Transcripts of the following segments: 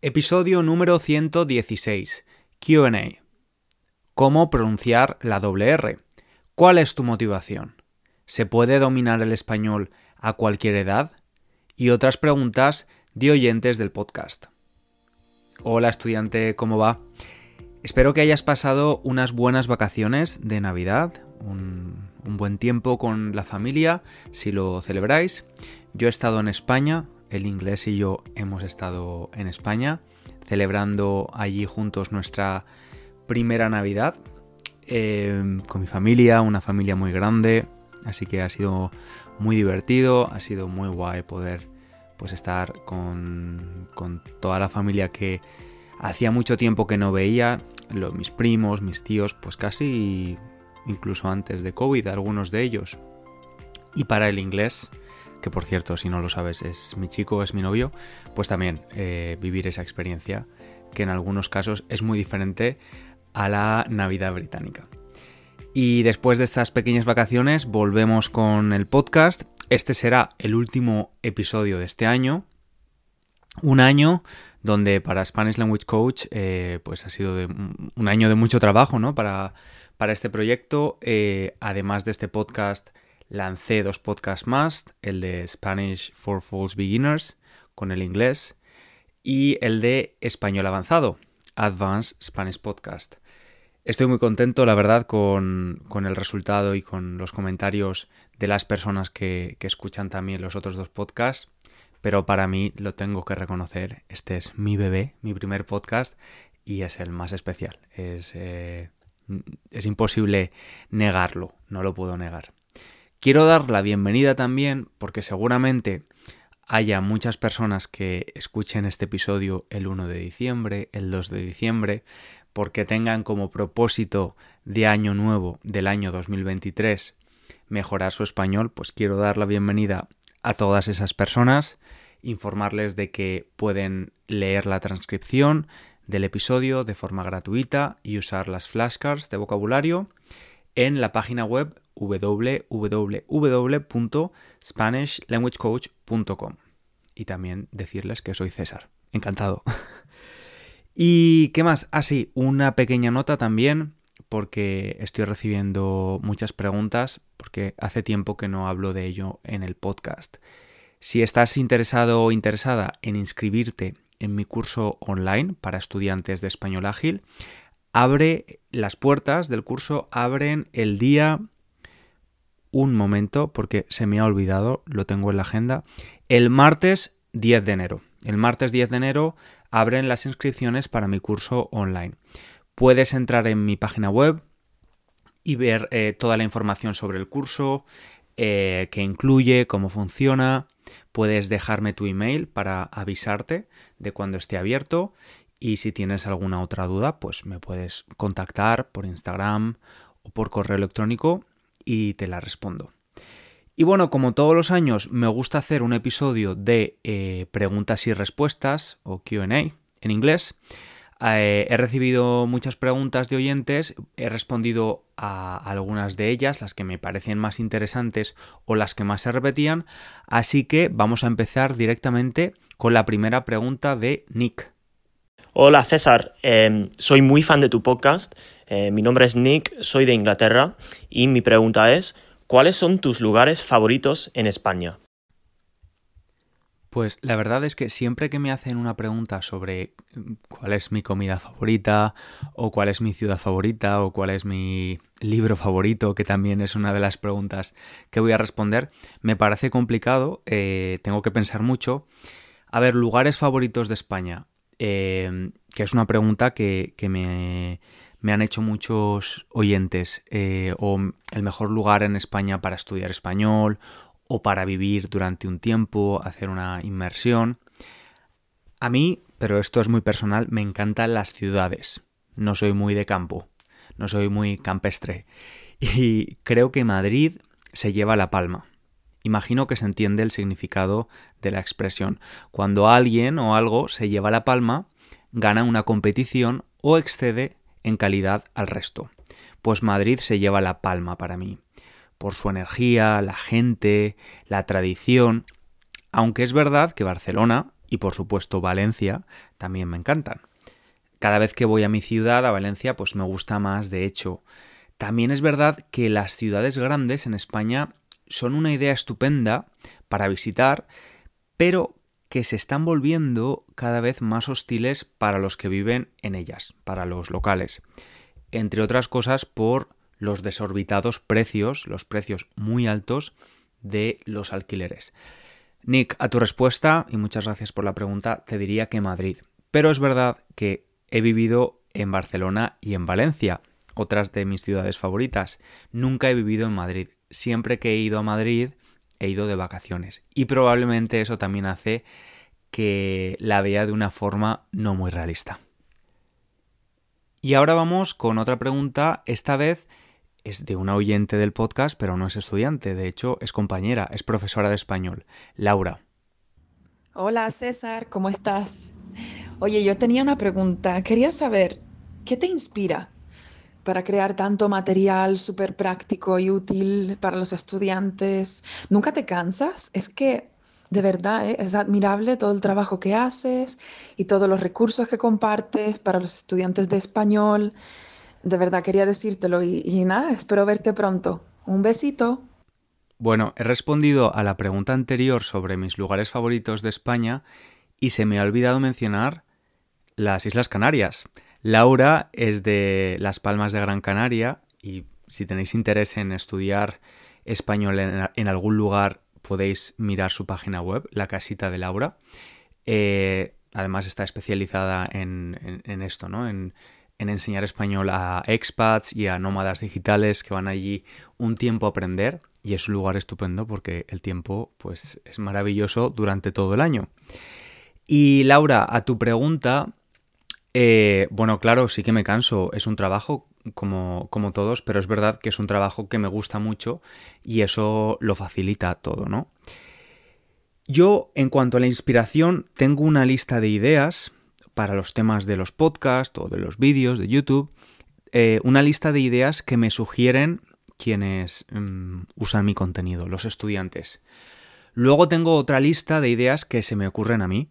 Episodio número 116. QA. ¿Cómo pronunciar la doble R? ¿Cuál es tu motivación? ¿Se puede dominar el español a cualquier edad? Y otras preguntas de oyentes del podcast. Hola estudiante, ¿cómo va? Espero que hayas pasado unas buenas vacaciones de Navidad, un, un buen tiempo con la familia, si lo celebráis. Yo he estado en España, el inglés y yo hemos estado en España celebrando allí juntos nuestra primera Navidad eh, con mi familia, una familia muy grande, así que ha sido muy divertido, ha sido muy guay poder pues estar con, con toda la familia que hacía mucho tiempo que no veía, mis primos, mis tíos, pues casi incluso antes de COVID, algunos de ellos. Y para el inglés, que por cierto, si no lo sabes, es mi chico, es mi novio, pues también eh, vivir esa experiencia, que en algunos casos es muy diferente a la Navidad británica. Y después de estas pequeñas vacaciones volvemos con el podcast. Este será el último episodio de este año. Un año donde para Spanish Language Coach eh, pues ha sido un año de mucho trabajo ¿no? para, para este proyecto. Eh, además de este podcast lancé dos podcasts más, el de Spanish for False Beginners con el inglés y el de Español Avanzado, Advanced Spanish Podcast. Estoy muy contento, la verdad, con, el resultado y con los comentarios de las personas que, escuchan también los otros dos podcasts, pero para mí lo tengo que reconocer, este es mi bebé, mi primer podcast y es el más especial. Es, eh, es imposible negarlo, no lo puedo negar. Quiero dar la bienvenida también porque seguramente haya muchas personas que escuchen este episodio el 1 de diciembre, el 2 de diciembre, porque tengan como propósito de año nuevo del año 2023 mejorar su español, pues quiero dar la bienvenida a todas esas personas, informarles de que pueden leer la transcripción del episodio de forma gratuita y usar las flashcards de vocabulario en la página web www.spanishlanguagecoach.com y también decirles que soy César. Encantado. ¿Y qué más? Ah, sí, una pequeña nota también porque estoy recibiendo muchas preguntas porque hace tiempo que no hablo de ello en el podcast. Si estás interesado o interesada en inscribirte en mi curso online para estudiantes de español ágil, abre las puertas del curso, abren el día un momento porque se me ha olvidado, lo tengo en la agenda, el martes 10 de enero. El martes 10 de enero abren las inscripciones para mi curso online. Puedes entrar en mi página web y ver eh, toda la información sobre el curso, eh, qué incluye, cómo funciona. Puedes dejarme tu email para avisarte de cuando esté abierto y si tienes alguna otra duda, pues me puedes contactar por Instagram o por correo electrónico y te la respondo. Y bueno, como todos los años, me gusta hacer un episodio de eh, preguntas y respuestas o QA en inglés. Eh, he recibido muchas preguntas de oyentes, he respondido a algunas de ellas, las que me parecen más interesantes o las que más se repetían, así que vamos a empezar directamente con la primera pregunta de Nick. Hola César, em, soy muy fan de tu podcast. Eh, mi nombre es Nick, soy de Inglaterra y mi pregunta es, ¿cuáles son tus lugares favoritos en España? Pues la verdad es que siempre que me hacen una pregunta sobre mm, cuál es mi comida favorita, o cuál es mi ciudad favorita, o cuál es mi libro favorito, que también es una de las preguntas que voy a responder, me parece complicado, eh, tengo que pensar mucho. A ver, lugares favoritos de España. Em, que es una pregunta que, me, han hecho muchos oyentes, eh, o el mejor lugar en España para estudiar español, o para vivir durante un tiempo, hacer una inmersión. A mí, pero esto es muy personal, me encantan las ciudades. No soy muy de campo, no soy muy campestre. Y creo que Madrid se lleva la palma. Imagino que se entiende el significado de la expresión. Cuando alguien o algo se lleva la palma, gana una competición o excede en calidad al resto. Pues Madrid se lleva la palma para mí, por su energía, la gente, la tradición, aunque es verdad que Barcelona y por supuesto Valencia también me encantan. Cada vez que voy a mi ciudad, a Valencia, pues me gusta más, de hecho. También es verdad que las ciudades grandes en España son una idea estupenda para visitar, pero que se están volviendo cada vez más hostiles para los que viven en ellas, para los locales. Entre otras cosas por los desorbitados precios, los precios muy altos de los alquileres. Nick, a tu respuesta, y muchas gracias por la pregunta, te diría que Madrid. Pero es verdad que he vivido en Barcelona y en Valencia, otras de mis ciudades favoritas. Nunca he vivido en Madrid. Siempre que he ido a Madrid he ido de vacaciones. Y probablemente eso también hace que la vea de una forma no muy realista. Y ahora vamos con otra pregunta, esta vez es de una oyente del podcast, pero no es estudiante, de hecho es compañera, es profesora de español, Laura. Hola César, ¿cómo estás? Oye, yo tenía una pregunta, quería saber, ¿qué te inspira para crear tanto material súper práctico y útil para los estudiantes. ¿Nunca te cansas? Es que de verdad ¿eh? es admirable todo el trabajo que haces y todos los recursos que compartes para los estudiantes de español. De verdad quería decírtelo y, y nada, espero verte pronto. Un besito. Bueno, he respondido a la pregunta anterior sobre mis lugares favoritos de España y se me ha olvidado mencionar las Islas Canarias. Laura es de Las Palmas de Gran Canaria y si tenéis interés en estudiar español en, algún lugar podéis mirar su página web, La Casita de Laura. Eh, además está especializada en, esto, ¿no? En, en, enseñar español a expats y a nómadas digitales que van allí un tiempo a aprender y es un lugar estupendo porque el tiempo pues es maravilloso durante todo el año. Y Laura, a tu pregunta, eh, bueno, claro, sí que me canso. Es un trabajo como, como todos, pero es verdad que es un trabajo que me gusta mucho y eso lo facilita todo, ¿no? Yo, en cuanto a la inspiración, tengo una lista de ideas para los temas de los podcasts o de los vídeos de YouTube, eh, una lista de ideas que me sugieren quienes mm, usan mi contenido, los estudiantes. Luego tengo otra lista de ideas que se me ocurren a mí.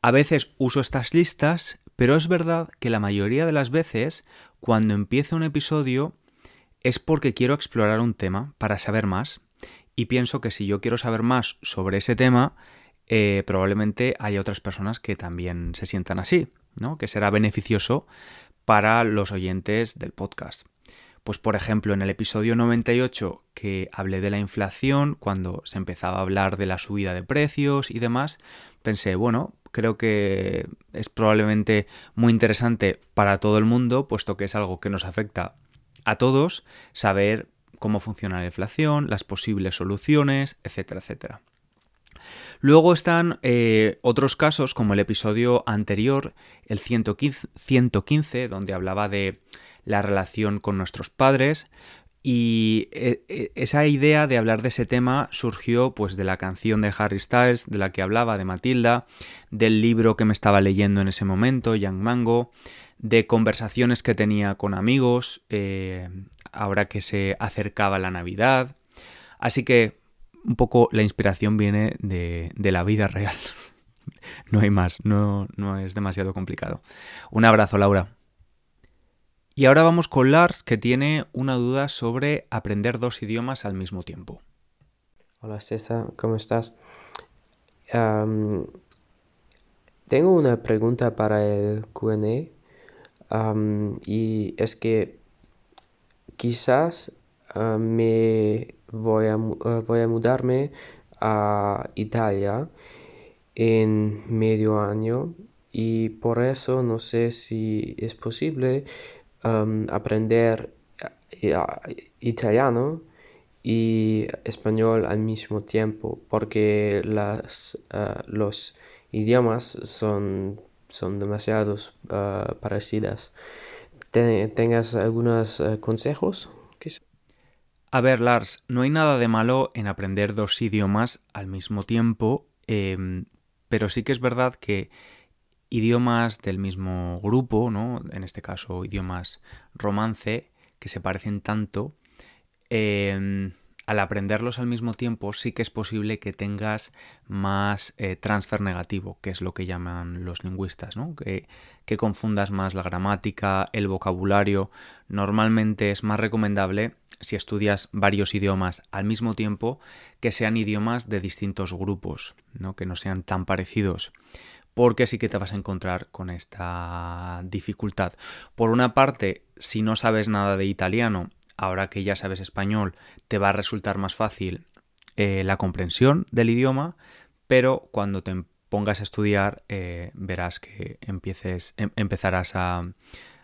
A veces uso estas listas pero es verdad que la mayoría de las veces, cuando empiezo un episodio, es porque quiero explorar un tema para saber más. Y pienso que si yo quiero saber más sobre ese tema, eh, probablemente haya otras personas que también se sientan así, ¿no? Que será beneficioso para los oyentes del podcast. Pues por ejemplo, en el episodio 98 que hablé de la inflación, cuando se empezaba a hablar de la subida de precios y demás, pensé, bueno, creo que es probablemente muy interesante para todo el mundo, puesto que es algo que nos afecta a todos, saber cómo funciona la inflación, las posibles soluciones, etcétera, etcétera. Luego están eh, otros casos, como el episodio anterior, el 115, donde hablaba de la relación con nuestros padres, y eh, eh, esa idea de hablar de ese tema surgió pues de la canción de Harry Styles, de la que hablaba, de Matilda, del libro que me estaba leyendo en ese momento, Young Mango, de conversaciones que tenía con amigos, eh, ahora que se acercaba la Navidad. Así que un poco la inspiración viene de, de la vida real. no hay más, no, no es demasiado complicado. Un abrazo, Laura. Y ahora vamos con Lars, que tiene una duda sobre aprender dos idiomas al mismo tiempo. Hola César, ¿cómo estás? tengo una pregunta para el QA y es que quizás me voy a, voy a mudarme a Italia en medio año y por eso no sé si es posible aprender eh, italiano y español al mismo tiempo porque las, ah, los idiomas son, son demasiado uh, parecidas. ¿Tengas algunos eh, consejos? A ver, Lars, no hay nada de malo en aprender dos idiomas al mismo tiempo, em, pero sí que es verdad que idiomas del mismo grupo, ¿no? En este caso, idiomas romance, que se parecen tanto, em, al aprenderlos al mismo tiempo sí que es posible que tengas más eh, transfer negativo, que es lo que llaman los lingüistas, ¿no? que, que confundas más la gramática, el vocabulario. Normalmente es más recomendable si estudias varios idiomas al mismo tiempo que sean idiomas de distintos grupos, ¿no? que no sean tan parecidos porque sí que te vas a encontrar con esta dificultad. Por una parte, si no sabes nada de italiano ahora que ya sabes español, te va a resultar más fácil eh, la comprensión del idioma, pero cuando te pongas a estudiar eh, verás que empieces, em, empezarás a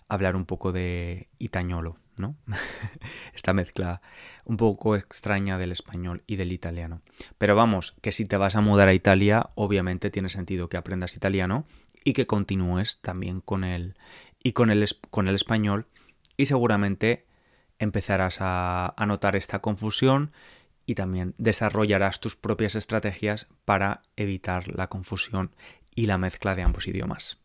hablar un poco de itañolo, ¿no? Esta mezcla un poco extraña del español y del italiano. Pero vamos, que si te vas a mudar a Italia, obviamente tiene sentido que aprendas italiano y que continúes también con el y con el, con el español y seguramente empezarás a, notar esta confusión y también desarrollarás tus propias estrategias para evitar la confusión y la mezcla de ambos idiomas.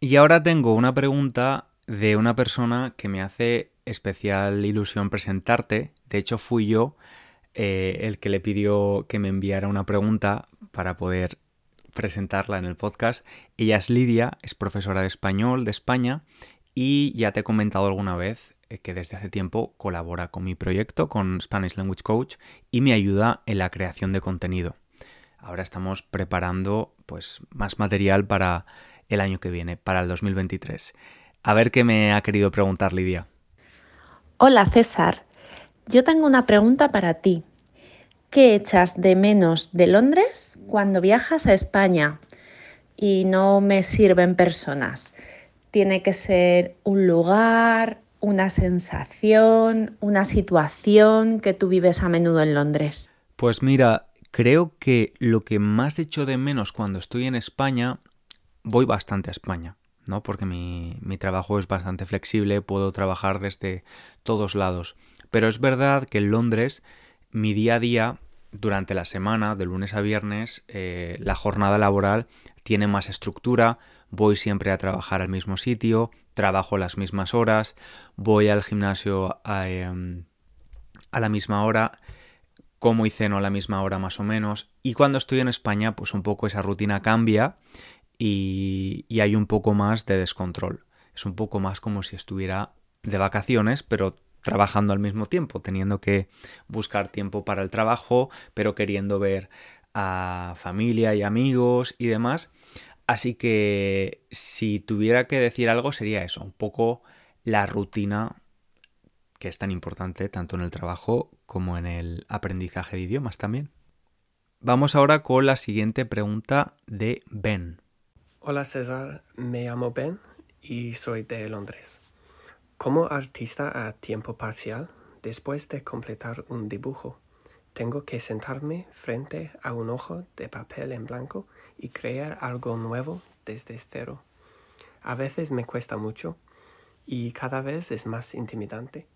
Y ahora tengo una pregunta de una persona que me hace especial ilusión presentarte. De hecho, fui yo eh, el que le pidió que me enviara una pregunta para poder presentarla en el podcast. Ella es Lidia, es profesora de español de España y ya te he comentado alguna vez eh, que desde hace tiempo colabora con mi proyecto, con Spanish Language Coach, y me ayuda en la creación de contenido. Ahora estamos preparando pues, más material para el año que viene, para el 2023. A ver qué me ha querido preguntar Lidia. Hola César, yo tengo una pregunta para ti. ¿Qué echas de menos de Londres cuando viajas a España? Y no me sirven personas. Tiene que ser un lugar, una sensación, una situación que tú vives a menudo en Londres? Pues mira, creo que lo que más echo de menos cuando estoy en España, voy bastante a España, ¿no? Porque mi, mi trabajo es bastante flexible, puedo trabajar desde todos lados. Pero es verdad que en Londres, mi día a día, durante la semana, de lunes a viernes, eh, la jornada laboral tiene más estructura, voy siempre a trabajar al mismo sitio, trabajo las mismas horas, voy al gimnasio a, em, la misma hora, como y ceno a la misma hora más o menos, y cuando estoy en España, pues un poco esa rutina cambia y, hay un poco más de descontrol. Es un poco más como si estuviera de vacaciones, pero trabajando al mismo tiempo, teniendo que buscar tiempo para el trabajo, pero queriendo ver a familia y amigos y demás. Así que si tuviera que decir algo sería eso, un poco la rutina que es tan importante tanto en el trabajo como en el aprendizaje de idiomas también. Vamos ahora con la siguiente pregunta de Ben. Hola César, me llamo Ben y soy de Londres. Como artista a tiempo parcial, después de completar un dibujo, tengo que sentarme frente a un ojo de papel en blanco y crear algo nuevo desde cero. A veces me cuesta mucho y cada vez es más intimidante.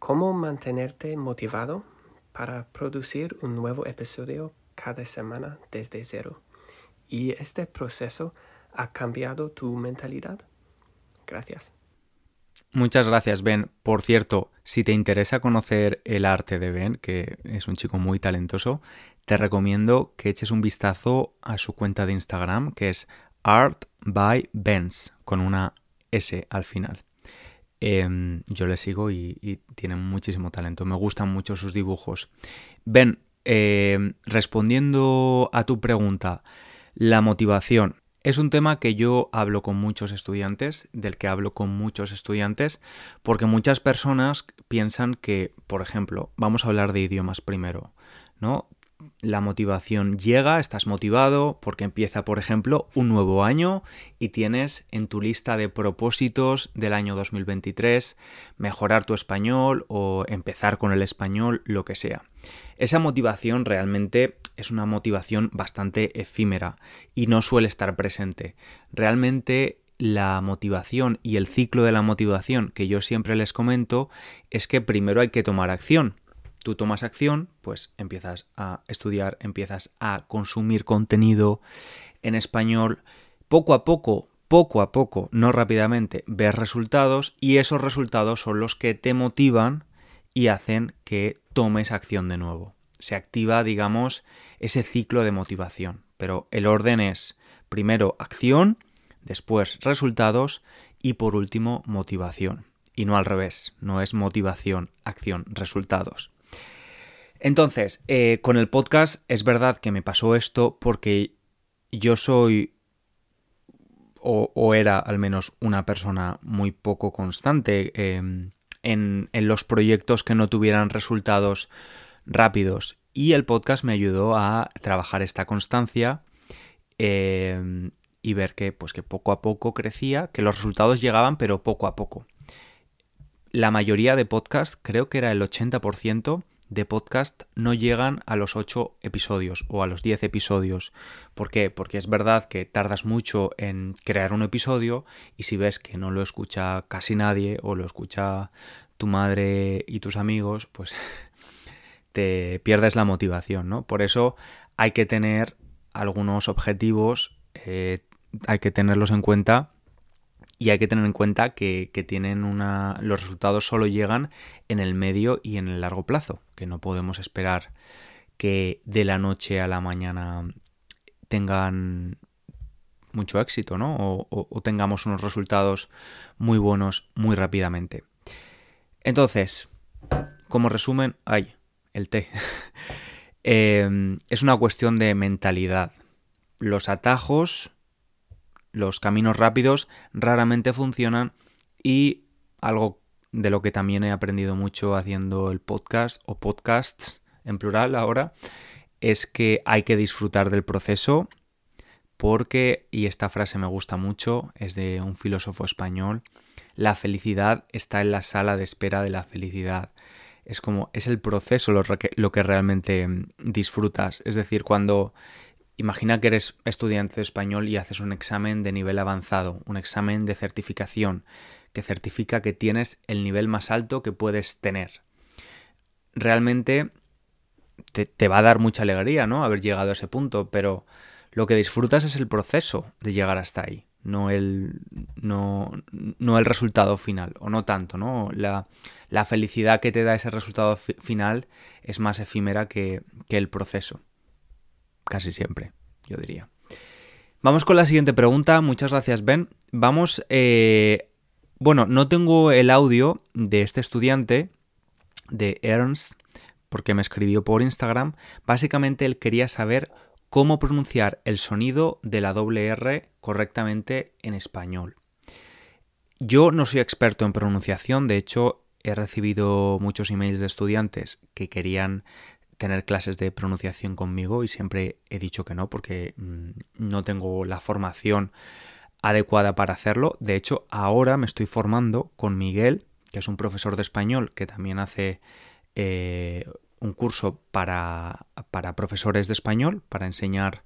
¿Cómo mantenerte motivado para producir un nuevo episodio cada semana desde cero? ¿Y este proceso ha cambiado tu mentalidad? Gracias. Muchas gracias, Ben. Por cierto, si te interesa conocer el arte de Ben, que es un chico muy talentoso, te recomiendo que eches un vistazo a su cuenta de Instagram, que es Art by Benz, con una S al final. Em, yo le sigo y, tiene muchísimo talento. Me gustan mucho sus dibujos. Ben, em, respondiendo a tu pregunta, la motivación. Es un tema que yo hablo con muchos estudiantes, del que hablo con muchos estudiantes, porque muchas personas piensan que, por ejemplo, vamos a hablar de idiomas primero, ¿no? La motivación llega, estás motivado porque empieza, por ejemplo, un nuevo año y tienes en tu lista de propósitos del año 2023 mejorar tu español o empezar con el español, lo que sea. Esa motivación realmente es una motivación bastante efímera y no suele estar presente. Realmente la motivación y el ciclo de la motivación que yo siempre les comento es que primero hay que tomar acción. Tú tomas acción, pues empiezas a estudiar, empiezas a consumir contenido en español. Poco a poco, poco a poco, no rápidamente, ves resultados y esos resultados son los que te motivan y hacen que tomes acción de nuevo. Se activa, digamos, ese ciclo de motivación. Pero el orden es primero acción, después resultados y por último motivación. Y no al revés, no es motivación, acción, resultados. Entonces, eh, con el podcast es verdad que me pasó esto porque yo soy o, era al menos una persona muy poco constante em, en, los proyectos que no tuvieran resultados rápidos. Y el podcast me ayudó a trabajar esta constancia em, y ver que, pues, que poco a poco crecía, que los resultados llegaban, pero poco a poco. La mayoría de podcasts, creo que era el 80%, de podcast no llegan a los 8 episodios o a los 10 episodios. ¿Por qué? Porque es verdad que tardas mucho en crear un episodio y si ves que no lo escucha casi nadie o lo escucha tu madre y tus amigos, pues te pierdes la motivación, ¿no? Por eso hay que tener algunos objetivos, eh, hay que tenerlos en cuenta y hay que tener en cuenta que, tienen una. los resultados solo llegan en el medio y en el largo plazo, que no podemos esperar que de la noche a la mañana tengan mucho éxito, ¿no? O, tengamos unos resultados muy buenos muy rápidamente. Entonces, como resumen, ay, el té. Em, es una cuestión de mentalidad. Los atajos los caminos rápidos raramente funcionan y algo de lo que también he aprendido mucho haciendo el podcast o podcasts en plural ahora es que hay que disfrutar del proceso porque, y esta frase me gusta mucho, es de un filósofo español, la felicidad está en la sala de espera de la felicidad. Es como, es el proceso lo que, lo que realmente disfrutas. Es decir, cuando Imagina que eres estudiante de español y haces un examen de nivel avanzado, un examen de certificación, que certifica que tienes el nivel más alto que puedes tener. Realmente te, va a dar mucha alegría, ¿no? Haber llegado a ese punto, pero lo que disfrutas es el proceso de llegar hasta ahí, no el, no, no el resultado final, o no tanto, ¿no? La, felicidad que te da ese resultado final es más efímera que el proceso casi siempre, yo diría. Vamos con la siguiente pregunta. Muchas gracias, Ben. Vamos. Eh, bueno, no tengo el audio de este estudiante, de Ernst, porque me escribió por Instagram. Básicamente él quería saber cómo pronunciar el sonido de la doble R correctamente en español. Yo no soy experto en pronunciación, de hecho he recibido muchos emails de estudiantes que querían tener clases de pronunciación conmigo y siempre he dicho que no porque mm, no tengo la formación adecuada para hacerlo. De hecho, ahora me estoy formando con Miguel, que es un profesor de español que también hace eh, un curso para, para, profesores de español, para enseñar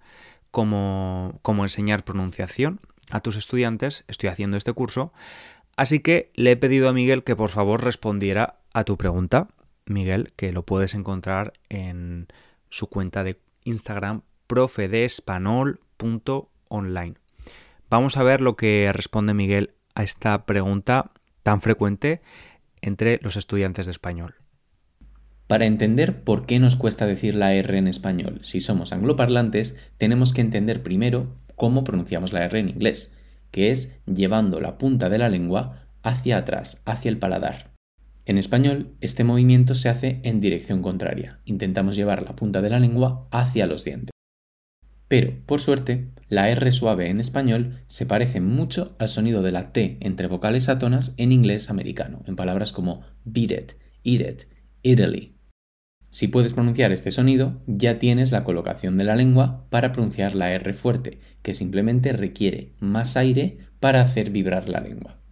cómo, cómo enseñar pronunciación a tus estudiantes. Estoy haciendo este curso. Así que le he pedido a Miguel que por favor respondiera a tu pregunta. Miguel, que lo puedes encontrar en su cuenta de Instagram profedespanol.online. Vamos a ver lo que responde Miguel a esta pregunta tan frecuente entre los estudiantes de español. Para entender por qué nos cuesta decir la R en español si somos angloparlantes, tenemos que entender primero cómo pronunciamos la R en inglés, que es llevando la punta de la lengua hacia atrás, hacia el paladar. En español, este movimiento se hace en dirección contraria. Intentamos llevar la punta de la lengua hacia los dientes. Pero, por suerte, la R suave en español se parece mucho al sonido de la T entre vocales átonas en inglés americano, en palabras como beat it, eat it, Italy. Si puedes pronunciar este sonido, ya tienes la colocación de la lengua para pronunciar la R fuerte, que simplemente requiere más aire para hacer vibrar la lengua.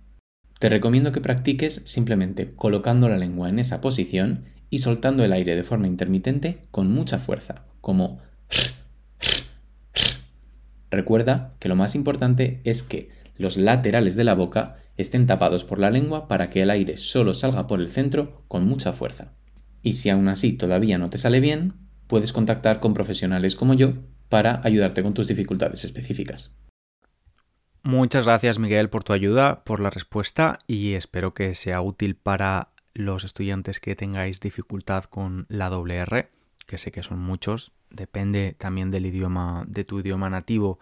Te recomiendo que practiques simplemente colocando la lengua en esa posición y soltando el aire de forma intermitente con mucha fuerza, como Recuerda que lo más importante es que los laterales de la boca estén tapados por la lengua para que el aire solo salga por el centro con mucha fuerza. Y si aún así todavía no te sale bien, puedes contactar con profesionales como yo para ayudarte con tus dificultades específicas. Muchas gracias Miguel por tu ayuda, por la respuesta y espero que sea útil para los estudiantes que tengáis dificultad con la doble R, que sé que son muchos, depende también del idioma, de tu idioma nativo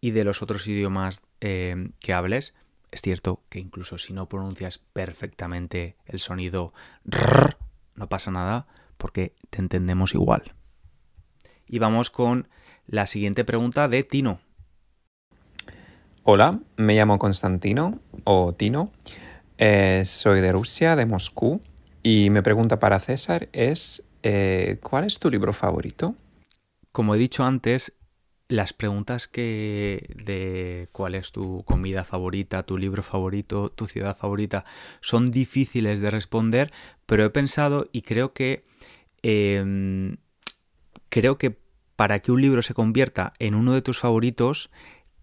y de los otros idiomas eh, que hables. Es cierto que incluso si no pronuncias perfectamente el sonido rrr, no pasa nada porque te entendemos igual. Y vamos con la siguiente pregunta de Tino. Hola, me llamo Constantino o Tino. Eh, soy de Rusia, de Moscú. Y mi pregunta para César es, eh, ¿cuál es tu libro favorito? Como he dicho antes, las preguntas que de cuál es tu comida favorita, tu libro favorito, tu ciudad favorita, son difíciles de responder, pero he pensado y creo que em, creo que para que un libro se convierta en uno de tus favoritos,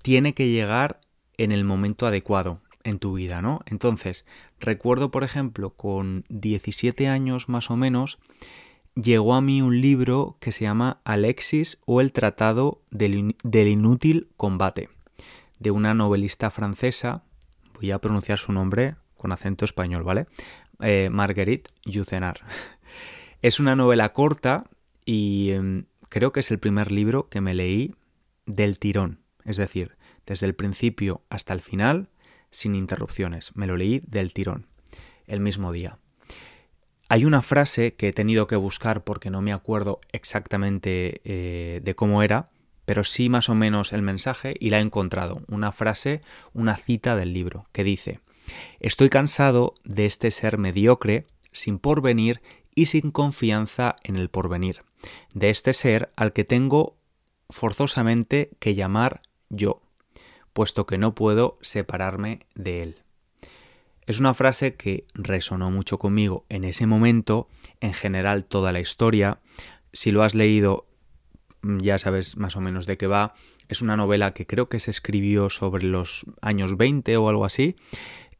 tiene que llegar en el momento adecuado en tu vida, ¿no? Entonces, recuerdo, por ejemplo, con 17 años más o menos, llegó a mí un libro que se llama Alexis o el Tratado del, Inútil Combate, de una novelista francesa, voy a pronunciar su nombre con acento español, ¿vale? Eh, Marguerite Yourcenar. Es una novela corta y em, creo que es el primer libro que me leí del tirón, es decir, desde el principio hasta el final, sin interrupciones. Me lo leí del tirón, el mismo día. Hay una frase que he tenido que buscar porque no me acuerdo exactamente eh, de cómo era, pero sí más o menos el mensaje y la he encontrado. Una frase, una cita del libro, que dice, Estoy cansado de este ser mediocre, sin porvenir y sin confianza en el porvenir, de este ser al que tengo forzosamente que llamar yo puesto que no puedo separarme de él. Es una frase que resonó mucho conmigo en ese momento, en general toda la historia. Si lo has leído, mm, ya sabes más o menos de qué va. Es una novela que creo que se escribió sobre los años 20 o algo así.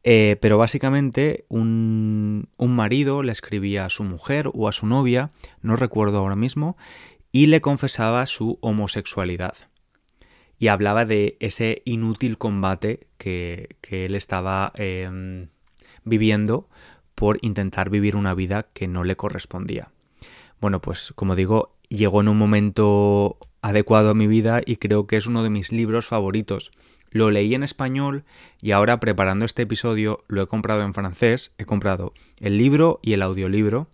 Eh, pero básicamente un, un marido le escribía a su mujer o a su novia, no recuerdo ahora mismo, y le confesaba su homosexualidad y hablaba de ese inútil combate que, él estaba em, viviendo por intentar vivir una vida que no le correspondía. Bueno, pues como digo, llegó en un momento adecuado a mi vida y creo que es uno de mis libros favoritos. Lo leí en español y ahora preparando este episodio lo he comprado en francés. He comprado el libro y el audiolibro,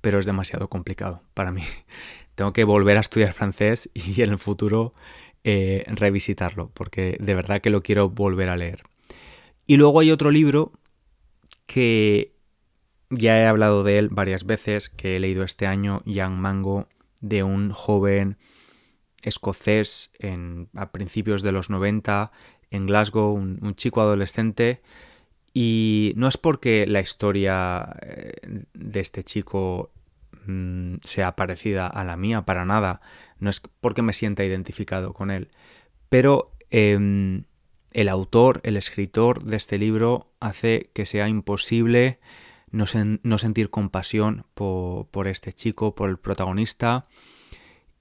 pero es demasiado complicado para mí. Tengo que volver a estudiar francés y en el futuro eh, revisitarlo, porque de verdad que lo quiero volver a leer. Y luego hay otro libro que ya he hablado de él varias veces, que he leído este año, Young Mango, de un joven escocés en, a principios de los 90 en Glasgow, un, chico adolescente. Y no es porque la historia eh, de este chico mm, sea parecida a la mía, para nada no es porque me sienta identificado con él, pero em, el autor, el escritor de este libro hace que sea imposible no, sentir compasión por, este chico, por el protagonista.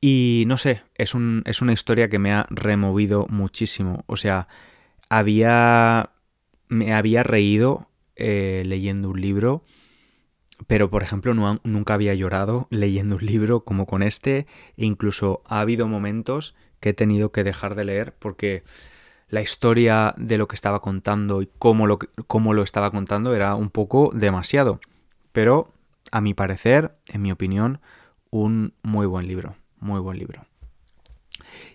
Y no sé, es, una historia que me ha removido muchísimo. O sea, había. me había reído eh, leyendo un libro pero por ejemplo nunca había llorado leyendo un libro como con este e incluso ha habido momentos que he tenido que dejar de leer porque la historia de lo que estaba contando y cómo lo, cómo lo estaba contando era un poco demasiado. Pero a mi parecer, en mi opinión, un muy buen libro, muy buen libro.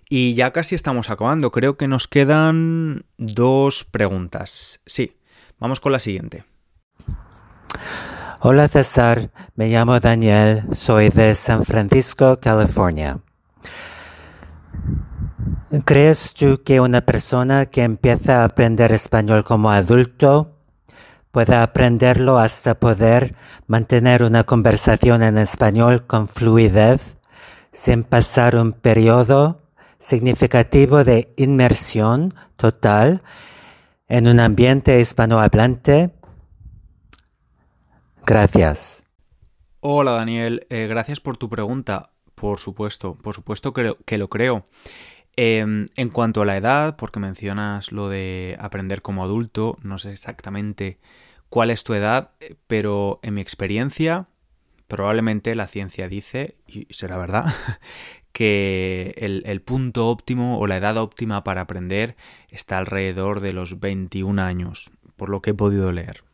Y ya casi estamos acabando, creo que nos quedan dos preguntas. Sí, vamos con la siguiente. Hola César, me llamo Daniel, soy de San Francisco, California. ¿Crees tú que una persona que empieza a aprender español como adulto pueda aprenderlo hasta poder mantener una conversación en español con fluidez sin pasar un periodo significativo de inmersión total en un ambiente hispanohablante Gracias. Hola Daniel, eh, gracias por tu pregunta. Por supuesto, por supuesto que, que lo creo. Em, en cuanto a la edad, porque mencionas lo de aprender como adulto, no sé exactamente cuál es tu edad, pero en mi experiencia, probablemente la ciencia dice, y será verdad, que el, el, punto óptimo o la edad óptima para aprender está alrededor de los 21 años, por lo que he podido leer.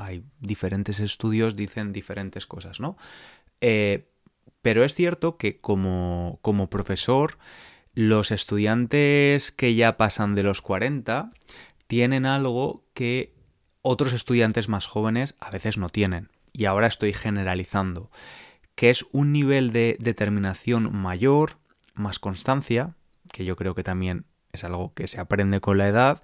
Hay diferentes estudios, dicen diferentes cosas, ¿no? Eh, pero es cierto que como, como profesor, los estudiantes que ya pasan de los 40 tienen algo que otros estudiantes más jóvenes a veces no tienen. Y ahora estoy generalizando que es un nivel de determinación mayor, más constancia, que yo creo que también es algo que se aprende con la edad,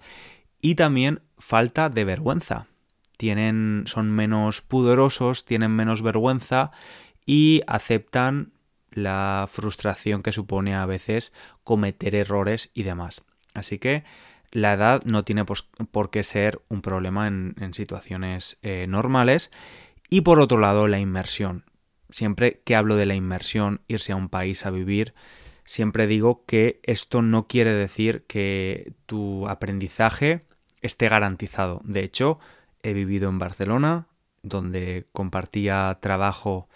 y también falta de vergüenza. Tienen, son menos pudorosos, tienen menos vergüenza y aceptan la frustración que supone a veces cometer errores y demás. Así que la edad no tiene por qué ser un problema en, situaciones eh, normales. Y por otro lado, la inmersión siempre que hablo de la inmersión, irse a un país a vivir, siempre digo que esto no quiere decir que tu aprendizaje esté garantizado. De hecho, he vivido en Barcelona, donde compartía trabajo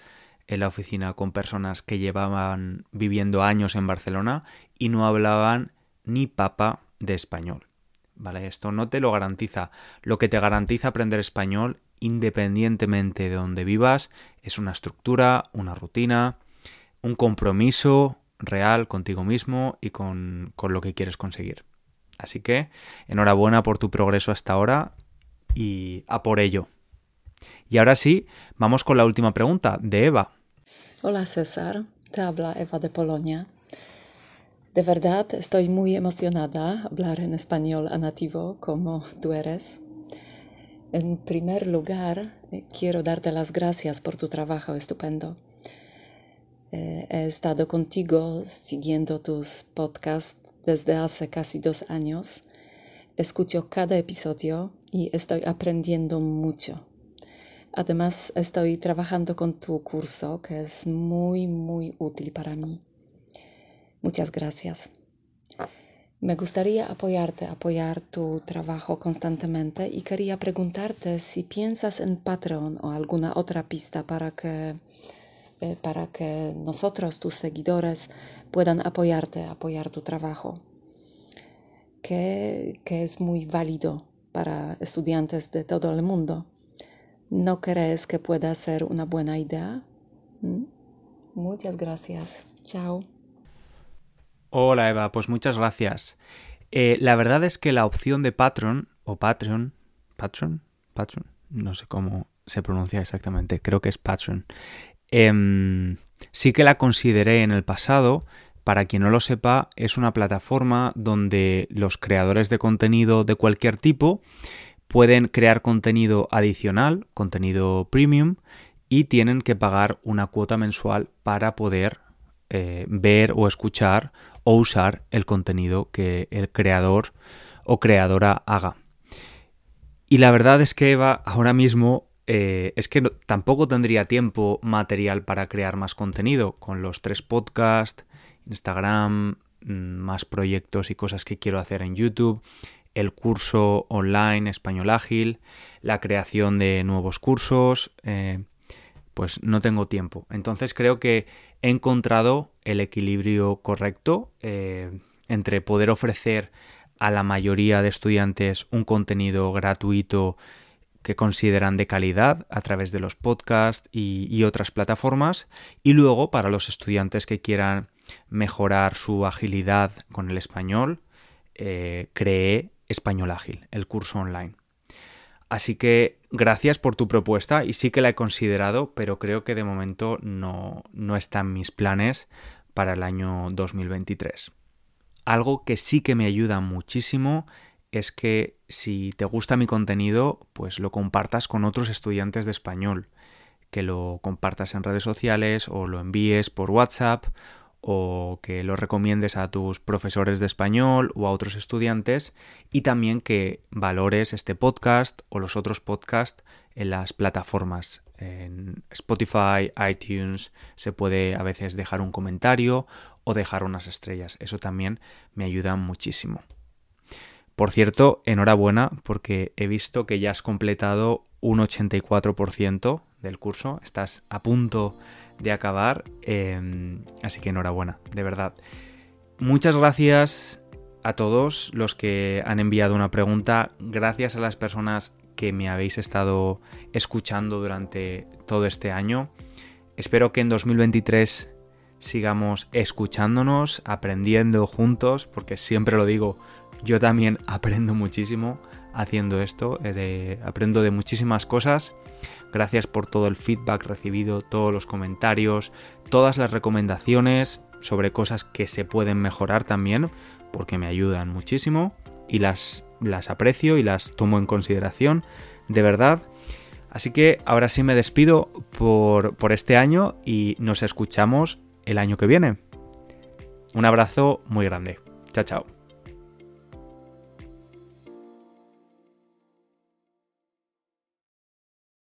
en la oficina con personas que llevaban viviendo años en Barcelona y no hablaban ni papa de español. ¿Vale? Esto no te lo garantiza. Lo que te garantiza aprender español independientemente de donde vivas, es una estructura, una rutina, un compromiso real contigo mismo y con, con lo que quieres conseguir. Así que enhorabuena por tu progreso hasta ahora y a por ello. Y ahora sí, vamos con la última pregunta de Eva. Hola César, te habla Eva de Polonia. De verdad estoy muy emocionada hablar en español a nativo como tú eres. En primer lugar, eh, quiero darte las gracias por tu trabajo estupendo. Eh, he estado contigo siguiendo tus podcasts desde hace casi dos años. Escucho cada episodio y estoy aprendiendo mucho. Además, estoy trabajando con tu curso que es muy, muy útil para mí. Muchas gracias. Me gustaría apoyarte, apoyar tu trabajo constantemente y quería preguntarte si piensas en Patreon o alguna otra pista para que, eh, para que nosotros, tus seguidores, puedan apoyarte, apoyar tu trabajo, que, que es muy válido para estudiantes de todo el mundo. ¿No crees que pueda ser una buena idea? ¿Mm? Muchas gracias. Chao. Hola Eva, pues muchas gracias. Eh, la verdad es que la opción de Patreon o Patreon, Patreon, Patreon, no sé cómo se pronuncia exactamente, creo que es Patreon. Em, sí que la consideré en el pasado. Para quien no lo sepa, es una plataforma donde los creadores de contenido de cualquier tipo pueden crear contenido adicional, contenido premium, y tienen que pagar una cuota mensual para poder eh, ver o escuchar o usar el contenido que el creador o creadora haga. Y la verdad es que Eva ahora mismo eh, es que tampoco tendría tiempo material para crear más contenido con los tres podcasts, Instagram, mm, más proyectos y cosas que quiero hacer en YouTube, el curso online español ágil, la creación de nuevos cursos, eh, pues no tengo tiempo. Entonces creo que he encontrado el equilibrio correcto eh, entre poder ofrecer a la mayoría de estudiantes un contenido gratuito que consideran de calidad a través de los podcasts y, otras plataformas y luego para los estudiantes que quieran mejorar su agilidad con el español eh, creé Español Ágil, el curso online. Así que gracias por tu propuesta y sí que la he considerado, pero creo que de momento no, no está en mis planes para el año 2023. Algo que sí que me ayuda muchísimo es que si te gusta mi contenido, pues lo compartas con otros estudiantes de español, que lo compartas en redes sociales o lo envíes por WhatsApp o que lo recomiendes a tus profesores de español o a otros estudiantes y también que valores este podcast o los otros podcasts en las plataformas. En Spotify, iTunes, se puede a veces dejar un comentario o dejar unas estrellas. Eso también me ayuda muchísimo. Por cierto, enhorabuena porque he visto que ya has completado un 84% del curso, estás a punto de acabar, em, así que enhorabuena, de verdad. Muchas gracias a todos los que han enviado una pregunta, gracias a las personas que me habéis estado escuchando durante todo este año. Espero que en 2023 sigamos escuchándonos, aprendiendo juntos, porque siempre lo digo, yo también aprendo muchísimo haciendo esto, eh, aprendo de muchísimas cosas. Gracias por todo el feedback recibido, todos los comentarios, todas las recomendaciones sobre cosas que se pueden mejorar también, porque me ayudan muchísimo y las, las aprecio y las tomo en consideración, de verdad. Así que ahora sí me despido por, por este año y nos escuchamos el año que viene. Un abrazo muy grande. Chao, chao.